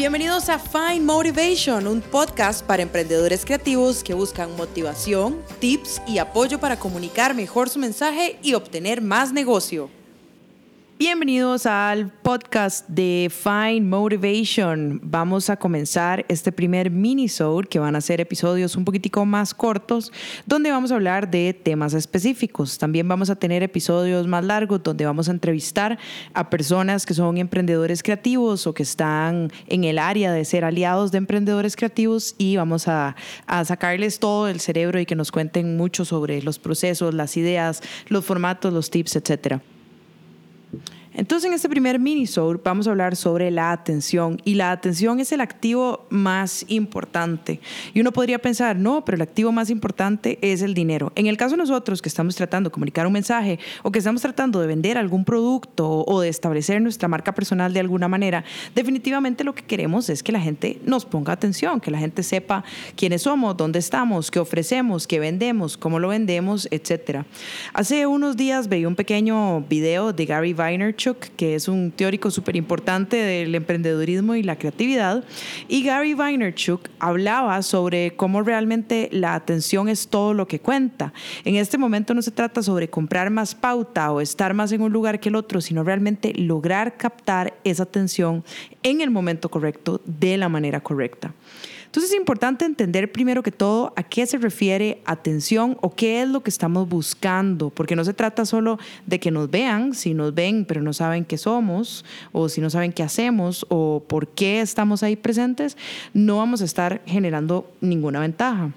Bienvenidos a Find Motivation, un podcast para emprendedores creativos que buscan motivación, tips y apoyo para comunicar mejor su mensaje y obtener más negocio. Bienvenidos al podcast de Find Motivation. Vamos a comenzar este primer mini-sode que van a ser episodios un poquitico más cortos donde vamos a hablar de temas específicos. También vamos a tener episodios más largos donde vamos a entrevistar a personas que son emprendedores creativos o que están en el área de ser aliados de emprendedores creativos y vamos a, a sacarles todo el cerebro y que nos cuenten mucho sobre los procesos, las ideas, los formatos, los tips, etcétera. Entonces, en este primer minisode vamos a hablar sobre la atención y la atención es el activo más importante. Y uno podría pensar, no, pero el activo más importante es el dinero. En el caso de nosotros que estamos tratando de comunicar un mensaje o que estamos tratando de vender algún producto o de establecer nuestra marca personal de alguna manera, definitivamente lo que queremos es que la gente nos ponga atención, que la gente sepa quiénes somos, dónde estamos, qué ofrecemos, qué vendemos, cómo lo vendemos, etc. Hace unos días veía un pequeño video de Gary Vaynerchuk que es un teórico súper importante del emprendedurismo y la creatividad, y Gary Vaynerchuk hablaba sobre cómo realmente la atención es todo lo que cuenta. En este momento no se trata sobre comprar más pauta o estar más en un lugar que el otro, sino realmente lograr captar esa atención en el momento correcto, de la manera correcta. Entonces es importante entender primero que todo a qué se refiere atención o qué es lo que estamos buscando, porque no se trata solo de que nos vean, si nos ven pero no saben qué somos o si no saben qué hacemos o por qué estamos ahí presentes, no vamos a estar generando ninguna ventaja.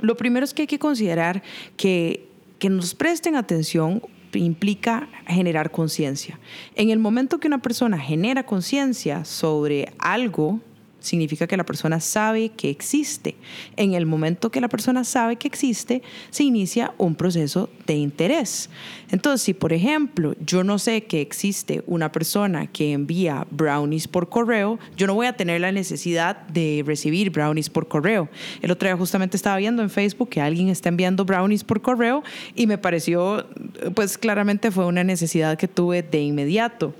Lo primero es que hay que considerar que, que nos presten atención implica generar conciencia. En el momento que una persona genera conciencia sobre algo, significa que la persona sabe que existe. En el momento que la persona sabe que existe, se inicia un proceso de interés. Entonces, si por ejemplo yo no sé que existe una persona que envía brownies por correo, yo no voy a tener la necesidad de recibir brownies por correo. El otro día justamente estaba viendo en Facebook que alguien está enviando brownies por correo y me pareció, pues claramente fue una necesidad que tuve de inmediato.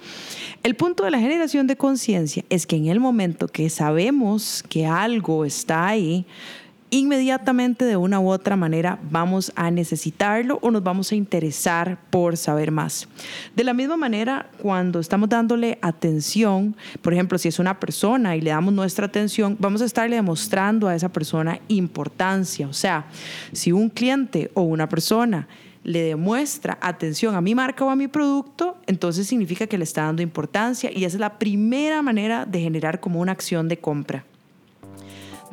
El punto de la generación de conciencia es que en el momento que sabemos que algo está ahí, inmediatamente de una u otra manera vamos a necesitarlo o nos vamos a interesar por saber más. De la misma manera, cuando estamos dándole atención, por ejemplo, si es una persona y le damos nuestra atención, vamos a estarle demostrando a esa persona importancia. O sea, si un cliente o una persona le demuestra atención a mi marca o a mi producto, entonces significa que le está dando importancia y es la primera manera de generar como una acción de compra.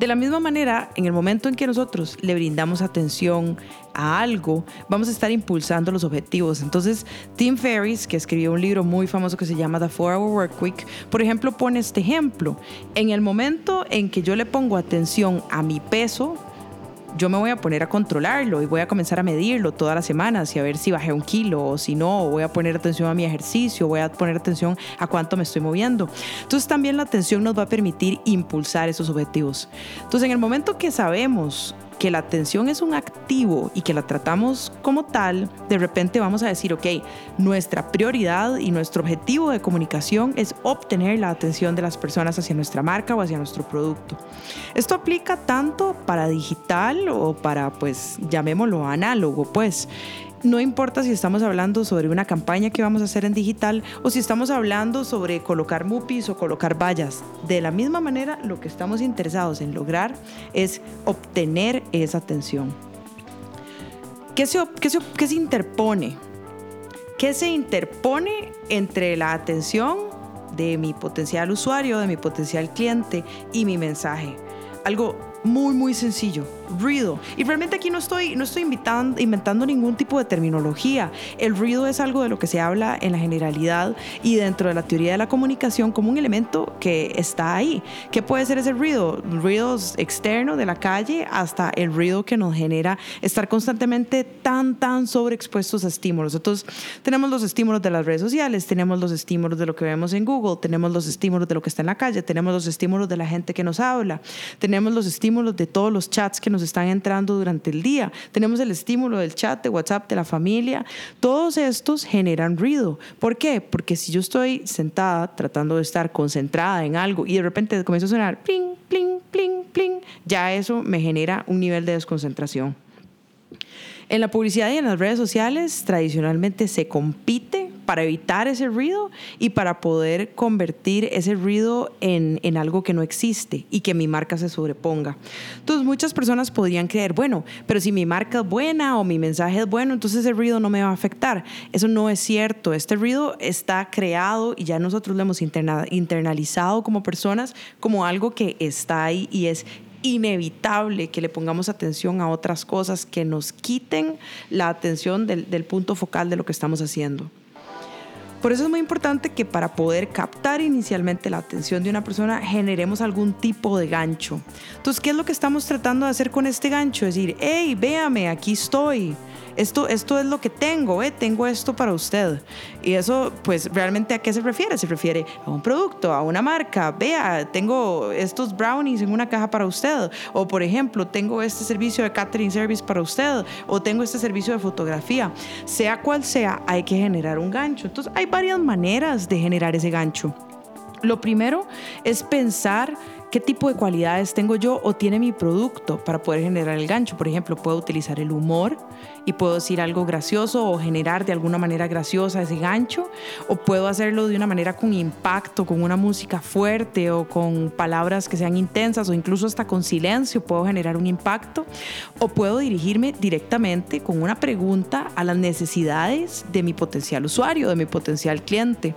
De la misma manera, en el momento en que nosotros le brindamos atención a algo, vamos a estar impulsando los objetivos. Entonces, Tim Ferriss, que escribió un libro muy famoso que se llama The Four Hour Work Week, por ejemplo, pone este ejemplo. En el momento en que yo le pongo atención a mi peso, yo me voy a poner a controlarlo y voy a comenzar a medirlo todas las semanas y a ver si bajé un kilo o si no, voy a poner atención a mi ejercicio, voy a poner atención a cuánto me estoy moviendo. Entonces también la atención nos va a permitir impulsar esos objetivos. Entonces en el momento que sabemos que la atención es un activo y que la tratamos como tal, de repente vamos a decir, ok, nuestra prioridad y nuestro objetivo de comunicación es obtener la atención de las personas hacia nuestra marca o hacia nuestro producto. Esto aplica tanto para digital o para, pues, llamémoslo análogo, pues no importa si estamos hablando sobre una campaña que vamos a hacer en digital o si estamos hablando sobre colocar mupis o colocar vallas. De la misma manera, lo que estamos interesados en lograr es obtener esa atención. ¿Qué se, qué se interpone? ¿Qué se interpone entre la atención de mi potencial usuario, de mi potencial cliente y mi mensaje? Algo muy, muy sencillo. Ruido. Y realmente aquí no estoy, no estoy inventando ningún tipo de terminología. El ruido es algo de lo que se habla en la generalidad y dentro de la teoría de la comunicación como un elemento que está ahí. ¿Qué puede ser ese ruido? Ruidos externos de la calle hasta el ruido que nos genera estar constantemente tan, tan sobreexpuestos a estímulos. Entonces, tenemos los estímulos de las redes sociales, tenemos los estímulos de lo que vemos en Google, tenemos los estímulos de lo que está en la calle, tenemos los estímulos de la gente que nos habla, tenemos los estímulos estímulos de todos los chats que nos están entrando durante el día. Tenemos el estímulo del chat, de WhatsApp, de la familia. Todos estos generan ruido. ¿Por qué? Porque si yo estoy sentada tratando de estar concentrada en algo y de repente comienza a sonar pling, pling, pling, pling, ya eso me genera un nivel de desconcentración. En la publicidad y en las redes sociales tradicionalmente se compite para evitar ese ruido y para poder convertir ese ruido en, en, algo que no existe y que mi marca se sobreponga. Entonces muchas personas podrían creer, bueno, pero si mi marca es buena o mi mensaje es bueno, entonces ese ruido no me va a afectar. Eso no es cierto. Este ruido está creado y ya nosotros lo hemos internalizado como personas como algo que está ahí y es inevitable que le pongamos atención a otras cosas que nos quiten la atención del, del punto focal de lo que estamos haciendo. Por eso es muy importante que para poder captar inicialmente la atención de una persona generemos algún tipo de gancho. Entonces, ¿qué es lo que estamos tratando de hacer con este gancho? Es decir, hey, véame, aquí estoy esto, esto es lo que tengo, ¿eh? tengo esto para usted. Y eso, pues, realmente a qué se refiere? Se refiere a un producto, a una marca. Vea, tengo estos brownies en una caja para usted. O, por ejemplo, tengo este servicio de catering service para usted. O tengo este servicio de fotografía. Sea cual sea, hay que generar un gancho. Entonces, hay varias maneras de generar ese gancho. Lo primero es pensar qué tipo de cualidades tengo yo o tiene mi producto para poder generar el gancho. Por ejemplo, puedo utilizar el humor y puedo decir algo gracioso o generar de alguna manera graciosa ese gancho, o puedo hacerlo de una manera con impacto, con una música fuerte o con palabras que sean intensas o incluso hasta con silencio puedo generar un impacto, o puedo dirigirme directamente con una pregunta a las necesidades de mi potencial usuario, de mi potencial cliente.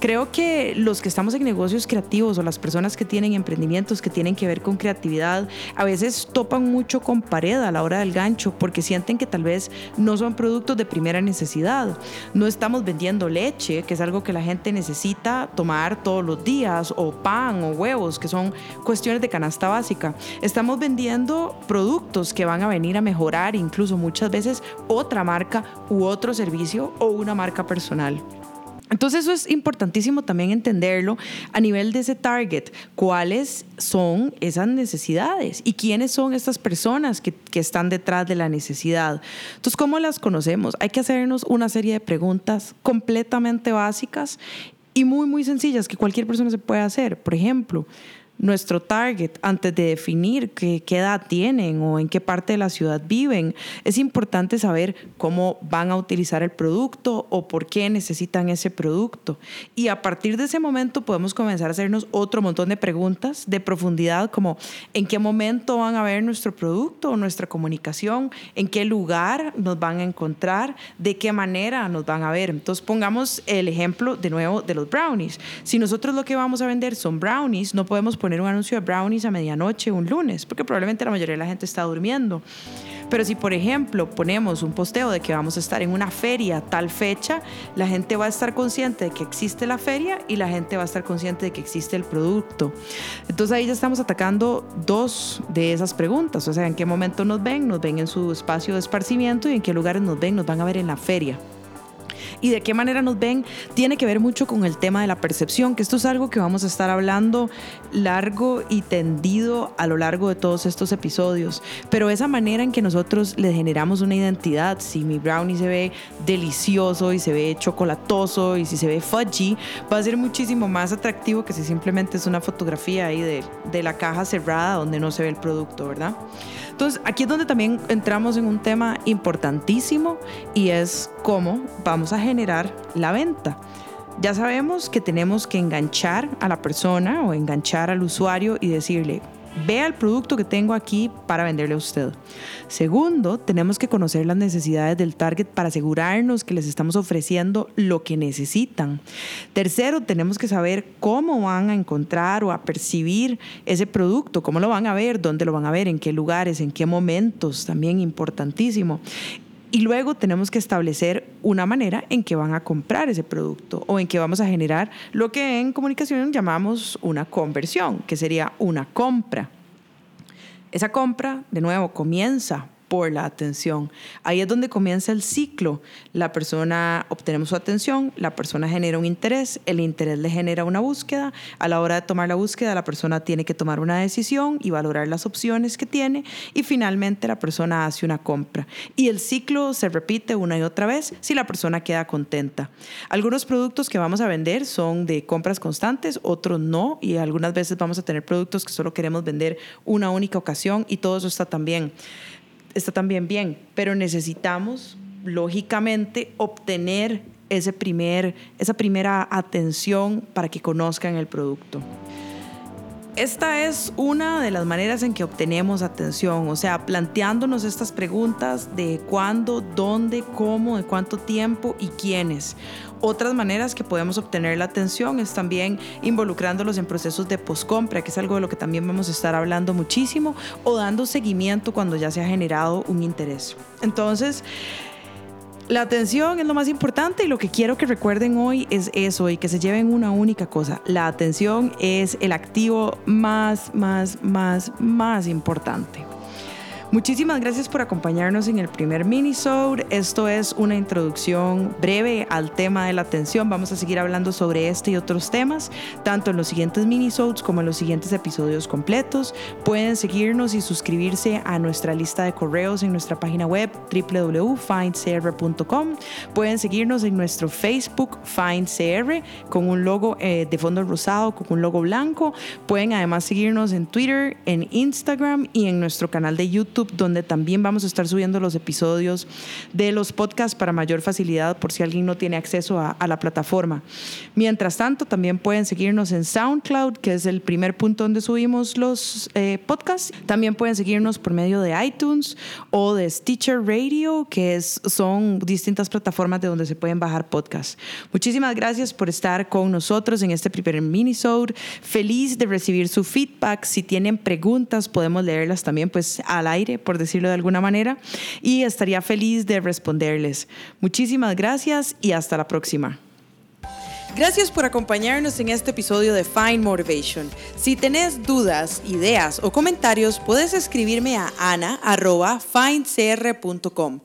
Creo que los que estamos en negocios creativos o las personas que tienen emprendimientos que tienen que ver con creatividad, a veces topan mucho con pared a la hora del gancho porque sienten que tal vez no son productos de primera necesidad. No estamos vendiendo leche, que es algo que la gente necesita tomar todos los días, o pan o huevos, que son cuestiones de canasta básica. Estamos vendiendo productos que van a venir a mejorar incluso muchas veces otra marca u otro servicio o una marca personal. Entonces eso es importantísimo también entenderlo a nivel de ese target, cuáles son esas necesidades y quiénes son estas personas que, que, están detrás de la necesidad. Entonces, ¿cómo las conocemos? Hay que hacernos una serie de preguntas completamente básicas y muy, muy sencillas que cualquier persona se puede hacer. Por ejemplo, nuestro target antes de definir qué, edad tienen o en qué parte de la ciudad viven. Es importante saber cómo van a utilizar el producto o por qué necesitan ese producto. Y a partir de ese momento podemos comenzar a hacernos otro montón de preguntas de profundidad como en qué momento van a ver nuestro producto o nuestra comunicación, en qué lugar nos van a encontrar, de qué manera nos van a ver. Entonces pongamos el ejemplo de nuevo de los brownies. Si nosotros lo que vamos a vender son brownies, no podemos poner poner un anuncio de brownies a medianoche un lunes, porque probablemente la mayoría de la gente está durmiendo. Pero si, por ejemplo, ponemos un posteo de que vamos a estar en una feria tal fecha, la gente va a estar consciente de que existe la feria y la gente va a estar consciente de que existe el producto. Entonces ahí ya estamos atacando dos de esas preguntas, o sea, en qué momento nos ven, nos ven en su espacio de esparcimiento y en qué lugares nos ven, nos van a ver en la feria y de qué manera nos ven tiene que ver mucho con el tema de la percepción, que esto es algo que vamos a estar hablando largo y tendido a lo largo de todos estos episodios. Pero esa manera en que nosotros le generamos una identidad, si mi brownie se ve delicioso y se ve chocolatoso y si se ve fudgy, va a ser muchísimo más atractivo que si simplemente es una fotografía ahí de, de la caja cerrada donde no se ve el producto, ¿verdad? Entonces, aquí es donde también entramos en un tema importantísimo y es cómo vamos a generar la venta. Ya sabemos que tenemos que enganchar a la persona o enganchar al usuario y decirle, Vea el producto que tengo aquí para venderle a usted. Segundo, tenemos que conocer las necesidades del target para asegurarnos que les estamos ofreciendo lo que necesitan. Tercero, tenemos que saber cómo van a encontrar o a percibir ese producto, cómo lo van a ver, dónde lo van a ver, en qué lugares, en qué momentos, también importantísimo. Y luego tenemos que establecer una manera en que van a comprar ese producto o en que vamos a generar lo que en comunicación llamamos una conversión, que sería una compra. Esa compra, de nuevo, comienza por la atención. Ahí es donde comienza el ciclo. La persona obtenemos su atención, la persona genera un interés, el interés le genera una búsqueda. A la hora de tomar la búsqueda, la persona tiene que tomar una decisión y valorar las opciones que tiene y finalmente la persona hace una compra. Y el ciclo se repite una y otra vez si la persona queda contenta. Algunos productos que vamos a vender son de compras constantes, otros no y algunas veces vamos a tener productos que solo queremos vender una única ocasión y todo eso está también está también bien, pero necesitamos lógicamente obtener ese primer, esa primera atención para que conozcan el producto. Esta es una de las maneras en que obtenemos atención, o sea, planteándonos estas preguntas de cuándo, dónde, cómo, de cuánto tiempo y quiénes. Otras maneras que podemos obtener la atención es también involucrándolos en procesos de poscompra, que es algo de lo que también vamos a estar hablando muchísimo, o dando seguimiento cuando ya se ha generado un interés. Entonces, la atención es lo más importante y lo que quiero que recuerden hoy es eso y que se lleven una única cosa. La atención es el activo más, más, más, más importante. Muchísimas gracias por acompañarnos en el primer minisode. Esto es una introducción breve al tema de la atención. Vamos a seguir hablando sobre este y otros temas, tanto en los siguientes minisodes como en los siguientes episodios completos. Pueden seguirnos y suscribirse a nuestra lista de correos en nuestra página web www.findcr.com. Pueden seguirnos en nuestro Facebook FindCR con un logo eh, de fondo rosado, con un logo blanco. Pueden además seguirnos en Twitter, en Instagram y en nuestro canal de YouTube donde también vamos a estar subiendo los episodios de los podcasts para mayor facilidad por si alguien no tiene acceso a, la plataforma. Mientras tanto, también pueden seguirnos en SoundCloud, que es el primer punto donde subimos los eh, podcasts. También pueden seguirnos por medio de iTunes o de Stitcher Radio, que es, son distintas plataformas de donde se pueden bajar podcasts. Muchísimas gracias por estar con nosotros en este primer minisode. Feliz de recibir su feedback. Si tienen preguntas, podemos leerlas también pues al por decirlo de alguna manera, y estaría feliz de responderles. Muchísimas gracias y hasta la próxima. Gracias por acompañarnos en este episodio de Find Motivation. Si tenés dudas, ideas o comentarios, puedes escribirme a ana.findcr.com.